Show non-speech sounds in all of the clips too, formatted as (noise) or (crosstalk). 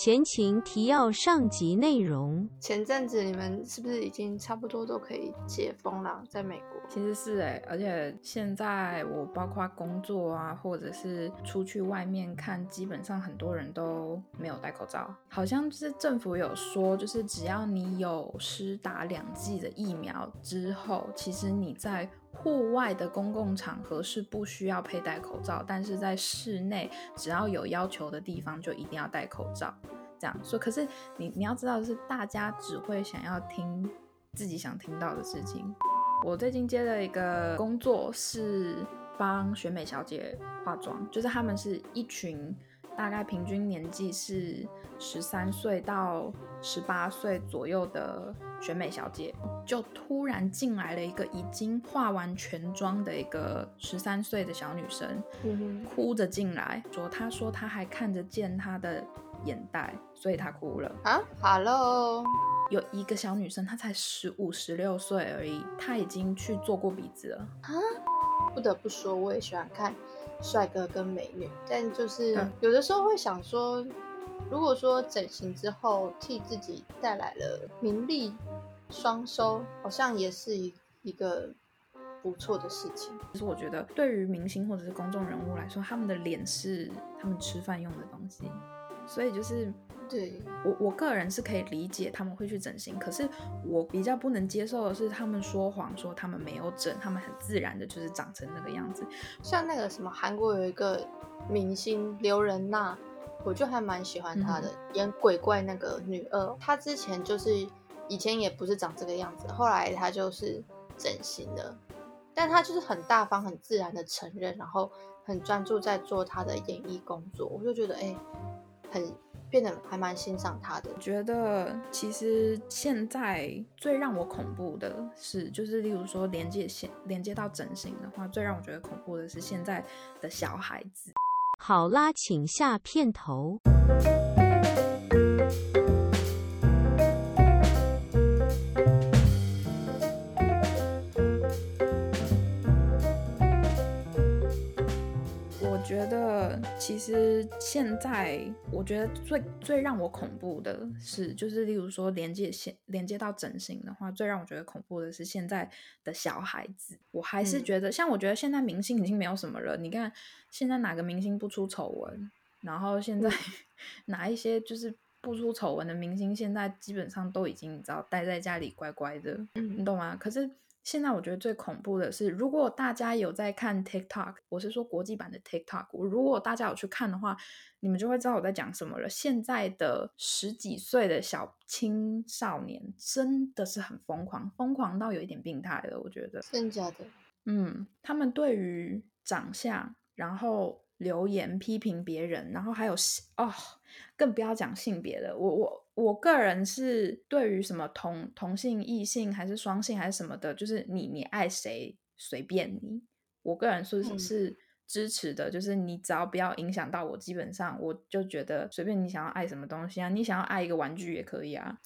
前情提要：上集内容。前阵子你们是不是已经差不多都可以解封了？在美国，其实是哎，而且现在我包括工作啊，或者是出去外面看，基本上很多人都没有戴口罩。好像是政府有说，就是只要你有施打两剂的疫苗之后，其实你在户外的公共场合是不需要佩戴口罩，但是在室内只要有要求的地方就一定要戴口罩。这样说，可是你你要知道的是，大家只会想要听自己想听到的事情。我最近接了一个工作，是帮选美小姐化妆，就是他们是一群大概平均年纪是十三岁到十八岁左右的选美小姐，就突然进来了一个已经化完全妆的一个十三岁的小女生，哭着进来，说她说她还看得见她的。眼袋，所以她哭了啊！Hello，有一个小女生，她才十五、十六岁而已，她已经去做过鼻子了啊！不得不说，我也喜欢看帅哥跟美女，但就是有的时候会想说，如果说整形之后替自己带来了名利双收，好像也是一一个不错的事情。其实我觉得，对于明星或者是公众人物来说，他们的脸是他们吃饭用的东西。所以就是，对我我个人是可以理解他们会去整形，可是我比较不能接受的是他们说谎说他们没有整，他们很自然的就是长成那个样子。像那个什么韩国有一个明星刘仁娜，我就还蛮喜欢她的，演鬼怪那个女二，她之前就是以前也不是长这个样子，后来他就是整形的，但他就是很大方、很自然的承认，然后很专注在做他的演艺工作，我就觉得哎。很变得还蛮欣赏他的，觉得其实现在最让我恐怖的是，就是例如说连接线连接到整形的话，最让我觉得恐怖的是现在的小孩子。好啦，请下片头。实现在，我觉得最最让我恐怖的是，就是例如说连接线连接到整形的话，最让我觉得恐怖的是现在的小孩子。我还是觉得，像我觉得现在明星已经没有什么了。你看现在哪个明星不出丑闻？然后现在 (laughs) 哪一些就是不出丑闻的明星，现在基本上都已经你知道待在家里乖乖的，你懂吗？可是。现在我觉得最恐怖的是，如果大家有在看 TikTok，我是说国际版的 TikTok，如果大家有去看的话，你们就会知道我在讲什么了。现在的十几岁的小青少年真的是很疯狂，疯狂到有一点病态了。我觉得真假的，嗯，他们对于长相，然后留言批评别人，然后还有哦，更不要讲性别的，我我。我个人是对于什么同同性、异性还是双性还是什么的，就是你你爱谁随便你。我个人说是支持的，就是你只要不要影响到我，基本上我就觉得随便你想要爱什么东西啊，你想要爱一个玩具也可以啊，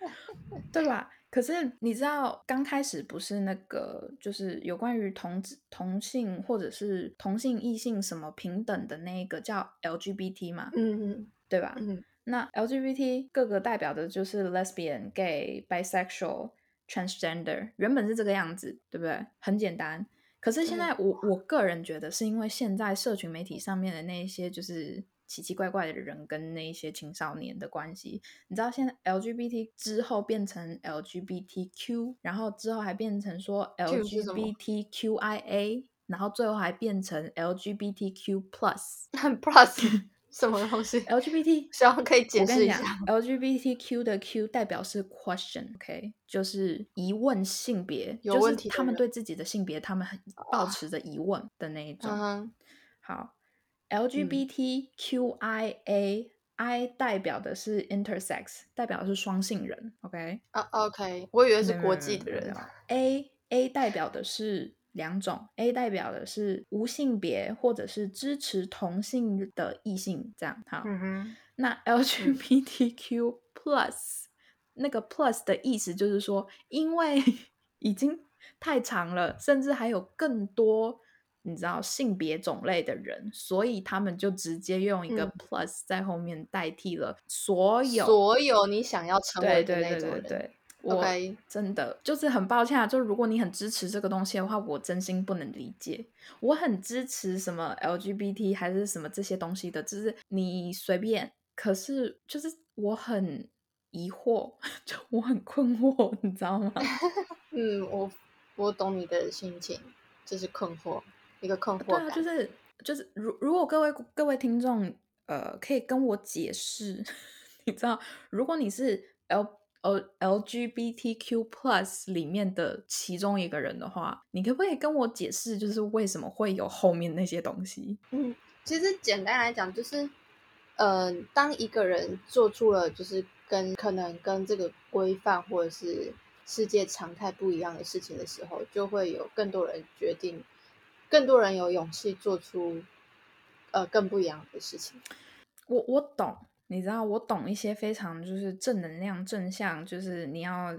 (laughs) 对吧？可是你知道刚开始不是那个就是有关于同同性或者是同性异性什么平等的那个叫 LGBT 嘛？嗯嗯，对吧？嗯。那 LGBT 各个代表的就是 lesbian、gay、bisexual、transgender，原本是这个样子，对不对？很简单。可是现在我我个人觉得，是因为现在社群媒体上面的那一些就是奇奇怪怪的人跟那一些青少年的关系，你知道现在 LGBT 之后变成 LGBTQ，然后之后还变成说 LGBTQIA，然后最后还变成 LGBTQ plus (laughs) plus。(laughs) 什么东西？LGBT，(laughs) 希望可以解释一下。LGBTQ 的 Q 代表是 question，OK，就是疑问性别，有问题。他们对自己的性别，他们很保持着疑问的那一种。好，LGBTQIA，I 代表的是 intersex，代表的是双性人，OK。啊，OK，我以为是国际的人。A A 代表的是。两种 A 代表的是无性别或者是支持同性的异性，这样好。那 LGBTQ plus 那个 plus 的意思就是说，因为已经太长了，甚至还有更多你知道性别种类的人，所以他们就直接用一个嗯 plus 在后面代替了所有。所有你想要成为的那种人。对对，我真的就是很抱歉啊，就如果你很支持这个东西的话，我真心不能理解。我很支持什么 LGBT 还是什么这些东西的，就是你随便。可是就是我很疑惑，(laughs) 就我很困惑，你知道吗？(laughs) 嗯，我我懂你的心情，就是困惑，一个困惑对啊，就是就是，如如果各位各位听众，呃，可以跟我解释，(laughs) 你知道，如果你是 L L LGBTQ plus 里面的其中一个人的话，你可不可以跟我解释，就是为什么会有后面那些东西？嗯，其实简单来讲，就是，呃，当一个人做出了就是跟可能跟这个规范或者是世界常态不一样的事情的时候，就会有更多人决定，更多人有勇气做出呃更不一样的事情。我我懂，你知道，我懂一些非常就是正能量、正向，就是你要，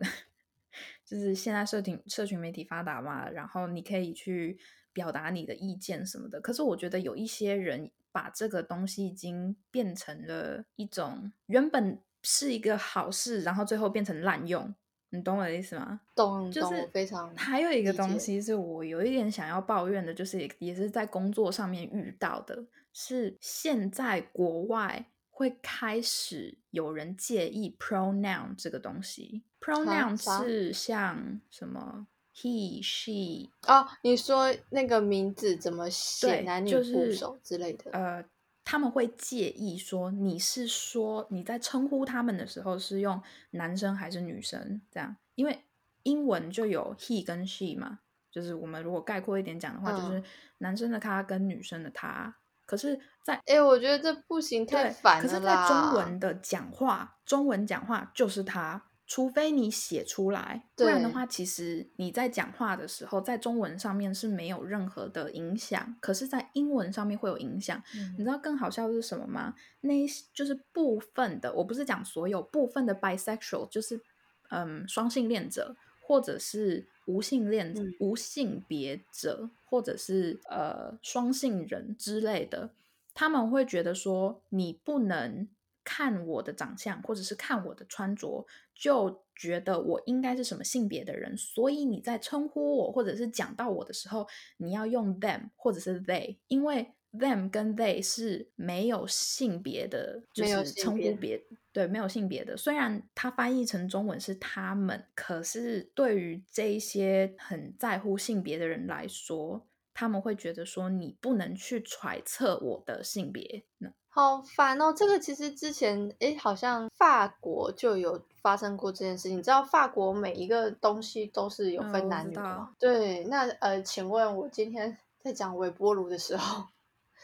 (laughs) 就是现在社群社群媒体发达嘛，然后你可以去表达你的意见什么的。可是我觉得有一些人把这个东西已经变成了一种原本是一个好事，然后最后变成滥用。你懂我的意思吗？懂懂，就是非常还有一个东西是我有一点想要抱怨的，就是也也是在工作上面遇到的，是现在国外会开始有人介意 pronoun 这个东西。pronoun 是像什么 he、she，哦，你说那个名字怎么写，男女部就是首之类的，呃，他们会介意说你是说你在称呼他们的时候是用男生还是女生这样，因为英文就有 he 跟 she 嘛，就是我们如果概括一点讲的话，就是嗯男生的他跟女生的他。可是，在哎，我觉得这不行，太对，烦了可是，在中文的讲话，中文讲话就是他，除非你写出来，不然的对话，其实你在讲话的时候，在中文上面是没有任何的影响，可是，在英文上面会有影响。你嗯知道更好笑的是什么吗？那就是部分的，我不是讲所有部分的 bisexual，就是嗯双性恋者，或者是无性恋、嗯无性别者，或者是呃双性人之类的，他们会觉得说你不能看我的长相，或者是看我的穿着，就觉得我应该是什么性别的人，所以你在称呼我或者是讲到我的时候，你要用 them 或者是 they，因为 them 跟 they 是没有性别的，就没有是称呼别对没有性别的。虽然它翻译成中文是他们，可是对于这一些很在乎性别的人来说，他们会觉得说你不能去揣测我的性别。那好烦哦！这个其实之前诶，好像法国就有发生过这件事情。你知道法国每一个东西都是有嗯分男女的吗？对，那呃，请问我今天在讲微波炉的时候，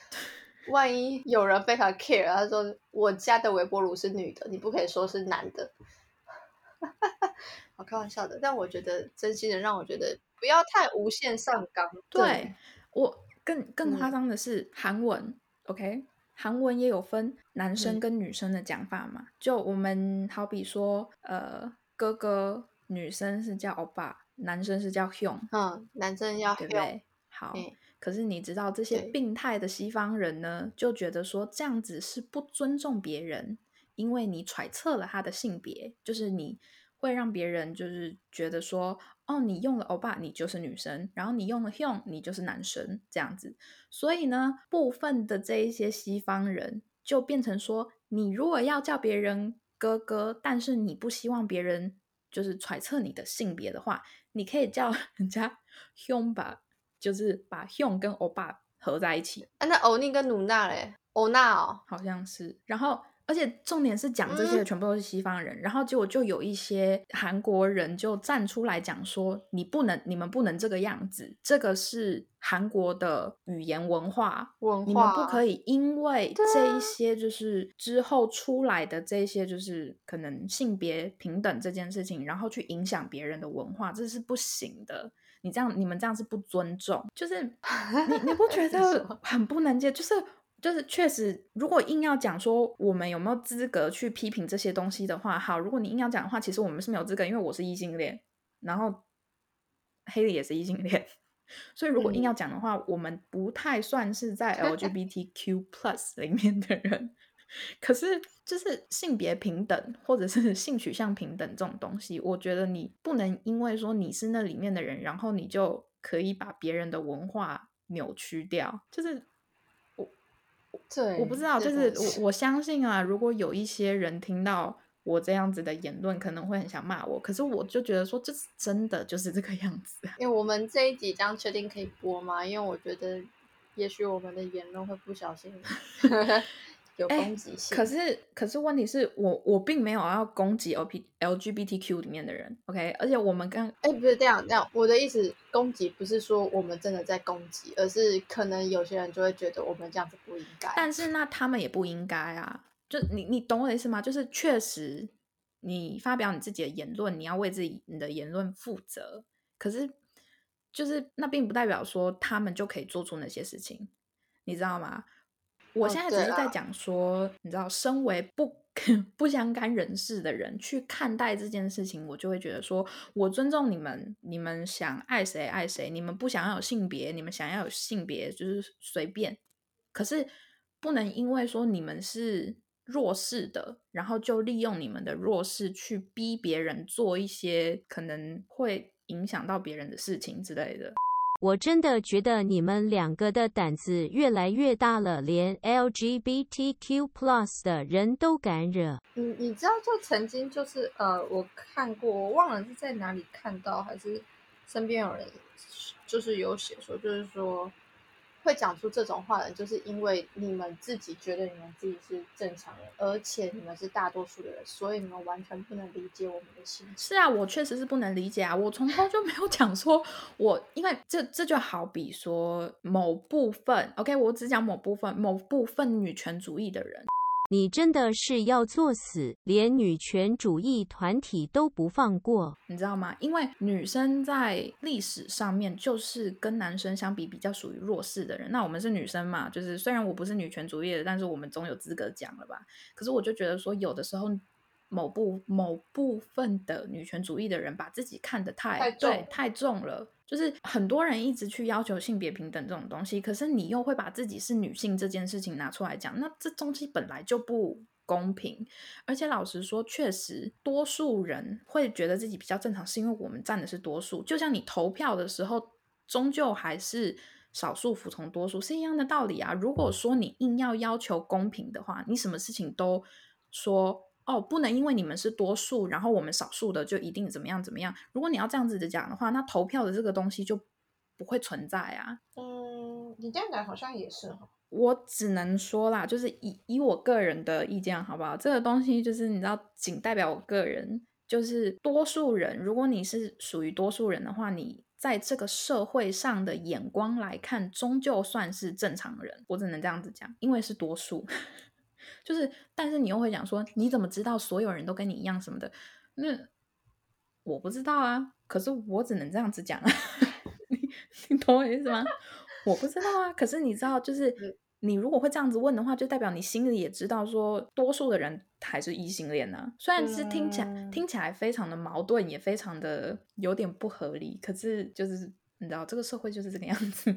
(laughs) 万一有人非常 care，他说我家的微波炉是女的，你不可以说是男的。(laughs) 我开玩笑的，但我觉得真心的让我觉得不要太无限上纲。对我更更夸嗯张的是韩文、o k 韩文也有分男生嗯跟女生的讲法嘛？就我们好比说，呃，哥哥女生是叫欧巴，男生是叫 hyung，嗯，男生要用对不对？好，嗯可是你知道这些病态的西方人呢，就觉得说这样子是不尊重别人，因为你揣测了他的性别，就是你会让别人就是觉得说，哦，你用了欧巴，你就是女生，然后你用了 hyung，你就是男生，这样子。所以呢，部分的这一些西方人就变成说，你如果要叫别人哥哥，但是你不希望别人就是揣测你的性别的话，你可以叫 (laughs) 人家 hyung 吧。就是把 hyung 跟欧巴合在一起，啊，那欧尼跟努娜嘞？欧娜哦，好像是。然后，而且重点是讲这些全部都是西方人，然后结果就有一些韩国人就站出来讲说，你不能，你们不能这个样子，这个是韩国的语言文化。文化你们不可以因为这一些就是之后出来的这一些就是可能性别平等这件事情，然后去影响别人的文化，这是不行的。你这样，你们这样是不尊重，就是你你不觉 (laughs) 得很不能接？就是就是确实，如果硬要讲说我们有没有资格去批评这些东西的话，好，如果你硬要讲的话，其实我们是没有资格，因为我是异性恋，然后黑里也是异性恋，(laughs) 所以如果硬嗯要讲的话，我们不太算是在 LGBTQ (laughs) plus 里面的人。可是，就是性别平等或者是性取向平等这种东西，我觉得你不能因为说你是那里面的人，然后你就可以把别人的文化扭曲掉。就是对，我不知道，就是我我相信啊，如果有一些人听到我这样子的言论，可能会很想骂我。可是我就觉得说，这是真的就是这个样子啊。因为我们这一集这样确定可以播吗？因为我觉得，也许我们的言论会不小心 (laughs) 有哎攻击性。可是，可是问题是我我并没有要攻击 L P L G B T Q 里面的人，OK？而且我们刚哎，不是这样，这样我的意思，攻击不是说我们真的在攻击，而是可能有些人就会觉得我们这样子不应该。但是那他们也不应该啊，就你你懂我的意思吗？就是确实你发表你自己的言论，你要为自己你的言论负责。可是就是那并不代表说他们就可以做出那些事情，你知道吗？我哦现在只是在讲说，你知道，身为不 (laughs) 不相干人士的人去看待这件事情，我就会觉得说，我尊重你们，你们想爱谁爱谁，你们不想要有性别，你们想要有性别就是随便，可是不能因为说你们是弱势的，然后就利用你们的弱势去逼别人做一些可能会影响到别人的事情之类的。我真的觉得你们两个的胆子越来越大了，连 LGBTQ plus 的人都敢惹。你你知道，就曾经就是呃，我看过，我忘了是在哪里看到，还是身边有人就是有写说，就是说会讲出这种话的人，就是因为你们自己觉得你们自己是正常人，而且你们是大多数的人，所以你们完全不能理解我们的心。是啊，我确实是不能理解啊，我从头就没有讲说我，因为这这就好比说某部分，OK，我只讲某部分，某部分女权主义的人，你真的是要作死，连女权主义团体都不放过。你知道吗？因为女生在历史上面就是跟男生相比比较属于弱势的人。那我们是女生嘛，就是虽然我不是女权主义的，但是我们总有资格讲了吧？可是我就觉得说，有的时候某部某部分的女权主义的人把自己看得太太重对太重了。就是很多人一直去要求性别平等这种东西，可是你又会把自己是女性这件事情拿出来讲，那这东西本来就不公平。而且老实说，确实多数人会觉得自己比较正常，是因为我们占的是多数。就像你投票的时候，终究还是少数服从多数，是一样的道理啊。如果说你硬要要求公平的话，你什么事情都说哦，不能因为你们是多数，然后我们少数的就一定怎么样怎么样。如果你要这样子的讲的话，那投票的这个东西就不会存在啊。嗯，你这样讲好像也是哈。我只能说啦，就是以以我个人的意见，好不好？这个东西就是你知道，仅代表我个人，就是多数人。如果你是属于多数人的话，你在这个社会上的眼光来看，终究算是正常人。我只能这样子讲，因为是多数。就是，但是你又会讲说，你怎么知道所有人都跟你一样什么的？那我不知道啊，可是我只能这样子讲啊。(laughs) 你你懂我意思吗？我不知道啊，可是你知道，就是你如果会这样子问的话，就代表你心里也知道说，多数的人还是异性恋呢、虽然是听起来、嗯听起来非常的矛盾，也非常的有点不合理，可是就是你知道，这个社会就是这个样子，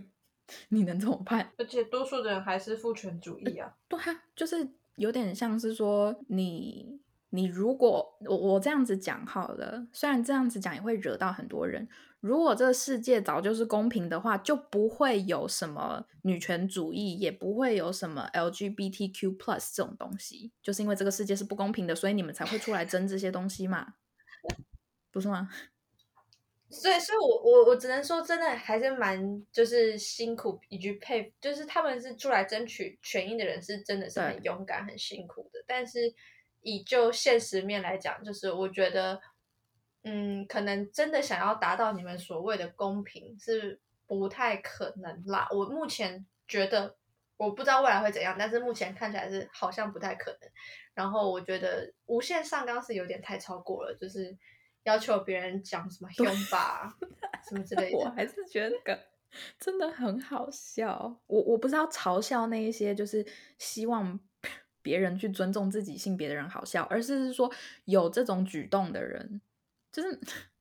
你能怎么办？而且多数的人还是父权主义啊。对啊，就是有点像是说你你如果我我这样子讲好了，虽然这样子讲也会惹到很多人。如果这个世界早就是公平的话，就不会有什么女权主义，也不会有什么 LGBTQ plus 这种东西。就是因为这个世界是不公平的，所以你们才会出来争这些东西嘛，不是吗？所以，所以我我我只能说，真的还是蛮就是辛苦以及佩服，就是他们是出来争取权益的人，是真的是很勇敢、很辛苦的。但是以就现实面来讲，就是我觉得，嗯，可能真的想要达到你们所谓的公平是不太可能啦。我目前觉得，我不知道未来会怎样，但是目前看起来是好像不太可能。然后我觉得无限上纲是有点太超过了，就是要求别人讲什么用吧 (laughs) 什么之类的。我还是觉得那个真的很好笑。我我不知道嘲笑那一些就是希望 (laughs) 别人去尊重自己性别的人好笑，而是说有这种举动的人，就是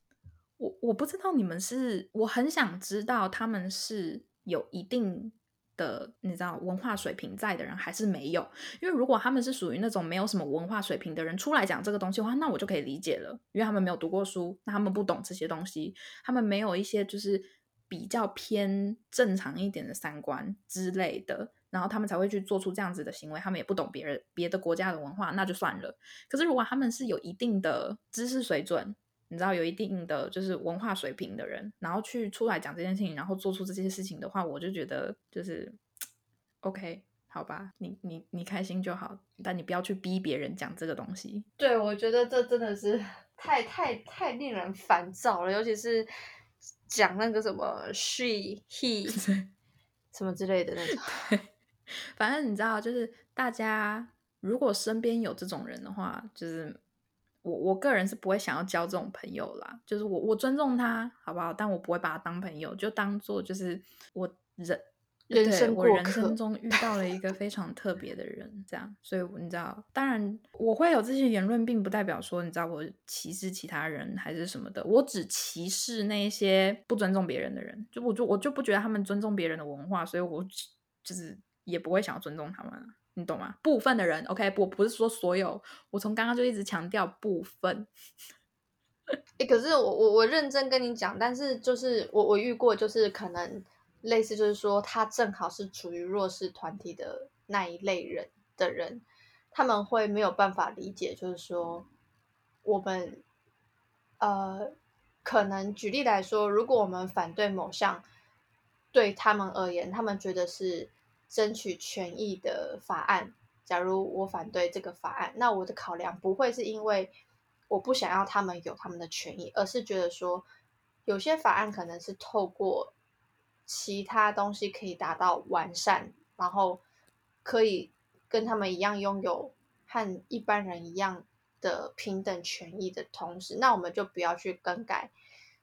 (laughs) 我我不知道你们是，我很想知道他们是有一定的你知道文化水平在的人，还是没有？因为如果他们是属于那种没有什么文化水平的人出来讲这个东西的话，那我就可以理解了，因为他们没有读过书，那他们不懂这些东西，他们没有一些就是比较偏正常一点的三观之类的，然后他们才会去做出这样子的行为。他们也不懂别人别的国家的文化，那就算了。可是如果他们是有一定的知识水准，你知道有一定的就是文化水平的人，然后去出来讲这件事情，然后做出这些事情的话，我就觉得就是 (tsk) OK，好吧，你你你开心就好，但你不要去逼别人讲这个东西。对，我觉得这真的是 (laughs) 太太太令人烦躁了，尤其是讲那个什么 she he (laughs) 什么之类的那种。(laughs) 反正你知道，就是大家如果身边有这种人的话，就是我我个人是不会想要交这种朋友啦。就是我我尊重他，好不好？但我不会把他当朋友，就当做就是我人人生我人生中遇到了一个非常特别的人，这样。所以你知道，当然我会有这些言论，并不代表说你知道我歧视其他人还是什么的。我只歧视那些不尊重别人的人，就我就我就不觉得他们尊重别人的文化，所以我只就是也不会想要尊重他们啊。你懂吗？部分的人，OK，我不是说所有，我从刚刚就一直强调部分。哎、可是我我我认真跟你讲，但是就是我我遇过，就是可能类似，就是说他正好是处于弱势团体的那一类人的人，他们会没有办法理解，就是说我们呃，可能举例来说，如果我们反对某项对他们而言，他们觉得是争取权益的法案，假如我反对这个法案，那我的考量不会是因为我不想要他们有他们的权益，而是觉得说有些法案可能是透过其他东西可以达到完善，然后可以跟他们一样拥有和一般人一样的平等权益的同时，那我们就不要去更改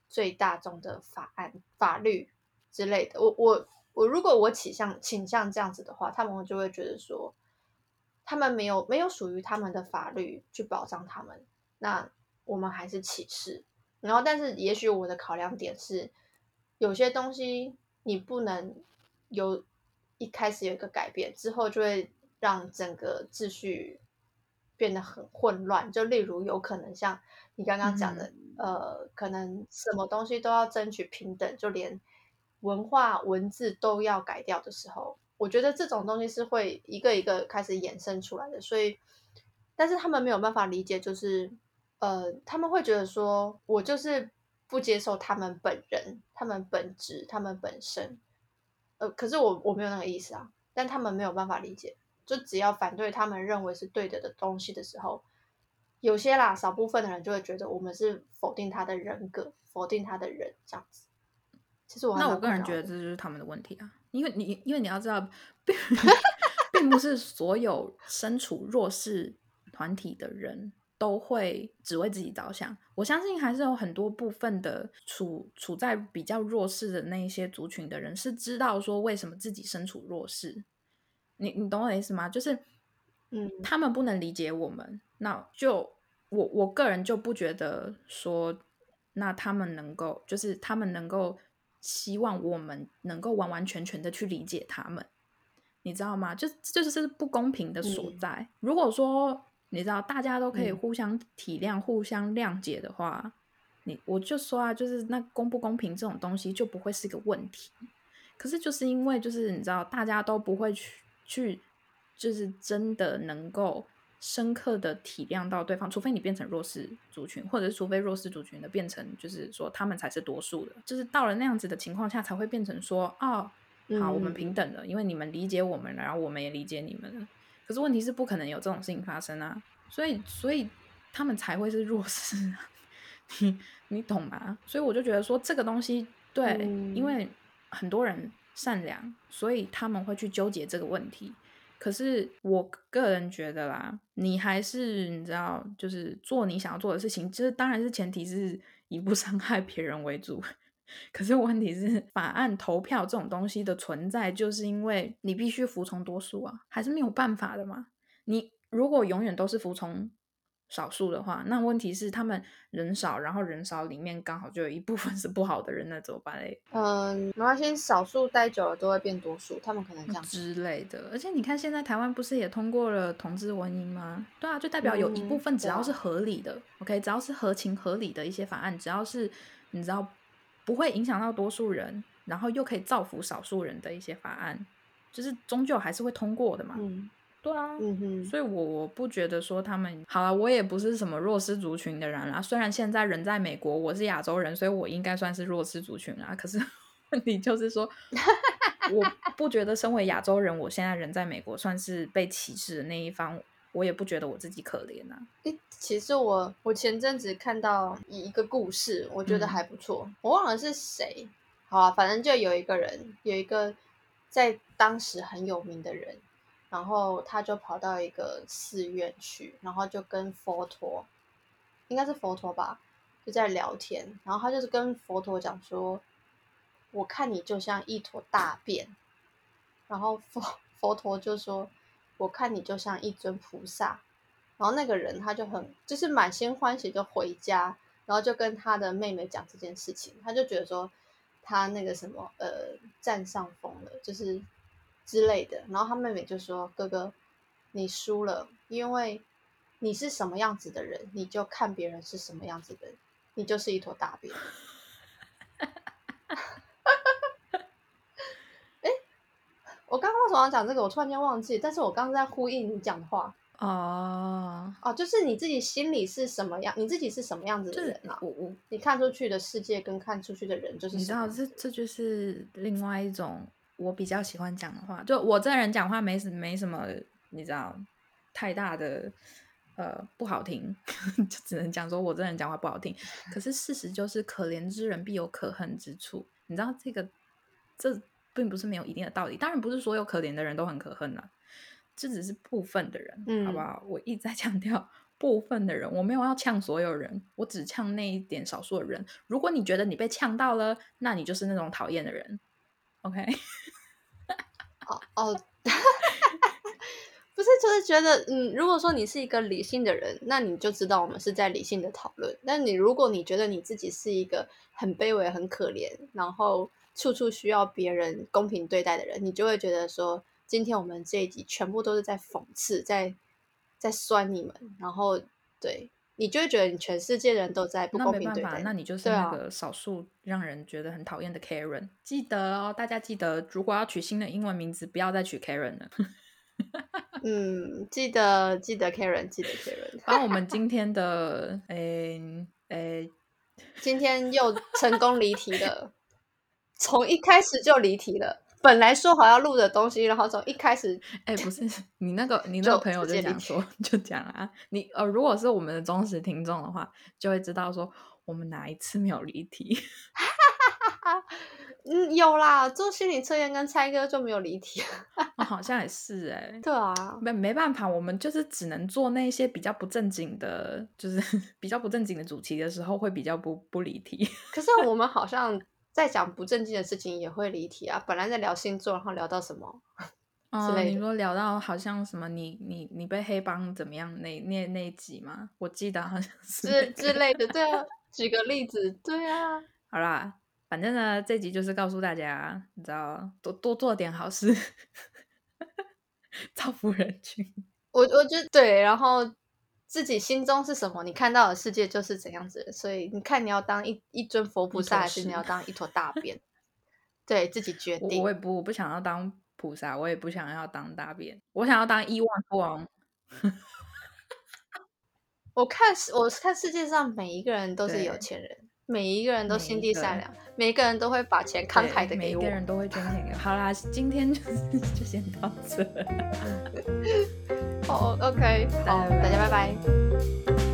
最大众的法案、法律之类的。我我我，如果我倾向倾向这样子的话，他们就会觉得说，他们没有没有属于他们的法律去保障他们，那我们还是歧视。然后，但是也许我的考量点是，有些东西你不能有一开始有一个改变，之后就会让整个秩序变得很混乱。就例如，有可能像你刚刚讲的，呃，可能什么东西都要争取平等，就连文化文字都要改掉的时候，我觉得这种东西是会一个一个开始衍生出来的。所以，但是他们没有办法理解，就是呃，他们会觉得说我就是不接受他们本人、他们本质、他们本身。呃，可是我我没有那个意思啊，但他们没有办法理解。就只要反对他们认为是对的的东西的时候，有些啦，少部分的人就会觉得我们是否定他的人格，否定他的人这样子。其实我那我个人觉得这就是他们的问题啊，因为你因为你要知道，并并不是所有身处弱势团体的人都会只为自己着想。我相信还是有很多部分的处处在比较弱势的那一些族群的人是知道说为什么自己身处弱势。你你懂我的意思吗？就是嗯他们不能理解我们，那就我我个人就不觉得说，那他们能够就是他们能够希望我们能够完完全全的去理解他们，你知道吗？就这就是不公平的所嗯在。如果说你知道大家都可以嗯互相体谅、互相谅解的话，你我就说啊，就是那公不公平这种东西就不会是个问题。可是就是因为就是你知道大家都不会去去，就是真的能够深刻的体谅到对方，除非你变成弱势族群，或者是除非弱势族群的变成就是说他们才是多数的，就是到了那样子的情况下才会变成说哦，好，我们嗯平等了，因为你们理解我们了，然后我们也理解你们了。可是问题是不可能有这种事情发生啊，所以所以他们才会是弱势啊，你你懂吗？所以我就觉得说这个东西对，因嗯为很多人善良，所以他们会去纠结这个问题。可是我个人觉得啦，你还是你知道，就是做你想要做的事情，就是当然是前提是以不伤害别人为主。(laughs) 可是问题是，法案投票这种东西的存在，就是因为你必须服从多数啊，还是没有办法的嘛。你如果永远都是服从少数的话，那问题是他们人少，然后人少里面刚好就有一部分是不好的人，那怎么办嘞？嗯，没关系，少数待久了都会变多数，他们可能这样之类的。而且你看，现在台湾不是也通过了同志婚姻吗？对啊，就代表有一部分只要是合理的，OK，只要是合情合理的一些法案，只要是你知道不会影响到多数人，然后又可以造福少数人的一些法案，就是终究还是会通过的嘛。嗯。对啊，嗯哼，所以我我不觉得说他们好了，我也不是什么弱势族群的人啦。虽然现在人在美国，我是亚洲人，所以我应该算是弱势族群啦。可是问题就是说，我不觉得身为亚洲人，我现在人在美国算是被歧视的那一方，我也不觉得我自己可怜呐。诶，其实我我前阵子看到一个故事，我觉得还不错，我忘了是谁，好啊，反正就有一个人，有一个在当时很有名的人。然后他就跑到一个寺院去，然后就跟佛陀，应该是佛陀吧，就在聊天。然后他就是跟佛陀讲说：“我看你就像一坨大便。”然后佛佛陀就说：“我看你就像一尊菩萨。”然后那个人他就很就是满心欢喜就回家，然后就跟他的妹妹讲这件事情。他就觉得说他那个什么呃占上风了，就是。之类的，然后他妹妹就说：“哥哥，你输了，因为你是什么样子的人，你就看别人是什么样子的人，你就是一坨大便。(laughs) ”哎，我刚刚为什么要讲这个？我突然间忘记，但是我刚刚在呼应你讲的话。哦哦，就是你自己心里是什么样，你自己是什么样子的人啊？我我你看出去的世界跟看出去的人就是你知道，这这就是另外一种。我比较喜欢讲的话，就我这人讲话没什没什么，你知道，太大的呃不好听，(laughs) 就只能讲说我这人讲话不好听。可是事实就是，可怜之人必有可恨之处。你知道这个，这并不是没有一定的道理。当然不是所有可怜的人都很可恨啊，这只是部分的人，好不好？我一直在强调部分的人，我没有要呛所有人，我只呛那一点少数的人。如果你觉得你被呛到了，那你就是那种讨厌的人。OK，哦 (laughs) 哦，(laughs) 不是，就是觉得，嗯，如果说你是一个理性的人，那你就知道我们是在理性的讨论。但你如果你觉得你自己是一个很卑微、很可怜，然后处处需要别人公平对待的人，你就会觉得说，今天我们这一集全部都是在讽刺，在在酸你们，然后对。你就会觉得你全世界人都在不公平对待，那你就是那个少数让人觉得很讨厌的 Karen。记得哦，大家记得，如果要取新的英文名字，不要再取 Karen 了。(laughs) 嗯，记得记得 Karen，记得 Karen。把我们 (laughs) 今天的诶诶，今天又成功离题了，从一开始就离题了。本来说好要录的东西，然后从一开始，哎，不是你那个你那个朋友就讲说就讲啊，你呃，如果是我们的忠实听众的话，就会知道说我们哪一次没有离题。(laughs) 嗯，有啦，做心理测验跟猜歌就没有离题。(laughs) 好像也是哎，对啊，没没办法，我们就是只能做那些比较不正经的，就是 (laughs) 比较不正经的主题的时候会比较不不离题。可是我们好像。在讲不正经的事情也会离题啊！本来在聊星座，然后聊到什么之类的。你说聊到好像什么，你你你被黑帮怎么样那那那集吗？我记得好像是之之类的。(laughs) 对啊，举个例子，对啊。好啦，反正呢，这集就是告诉大家，你知道，多多做点好事，(laughs) 造福人群。我我觉得对，然后。自己心中是什么，你看到的世界就是怎样子。所以你看，你要当一一尊佛菩萨，还是你要当一坨大便？(laughs) 对自己决定。我也不，我不想要当菩萨，我也不想要当大便，我想要当亿万富翁。(laughs) 我看，我看世界上每一个人都是有钱人，每一个人都心地善良，每一个人都会把钱慷慨的给我，每个人都会捐钱给我。(laughs) 好啦，今天就就先到这。哦，OK，好，大家拜拜。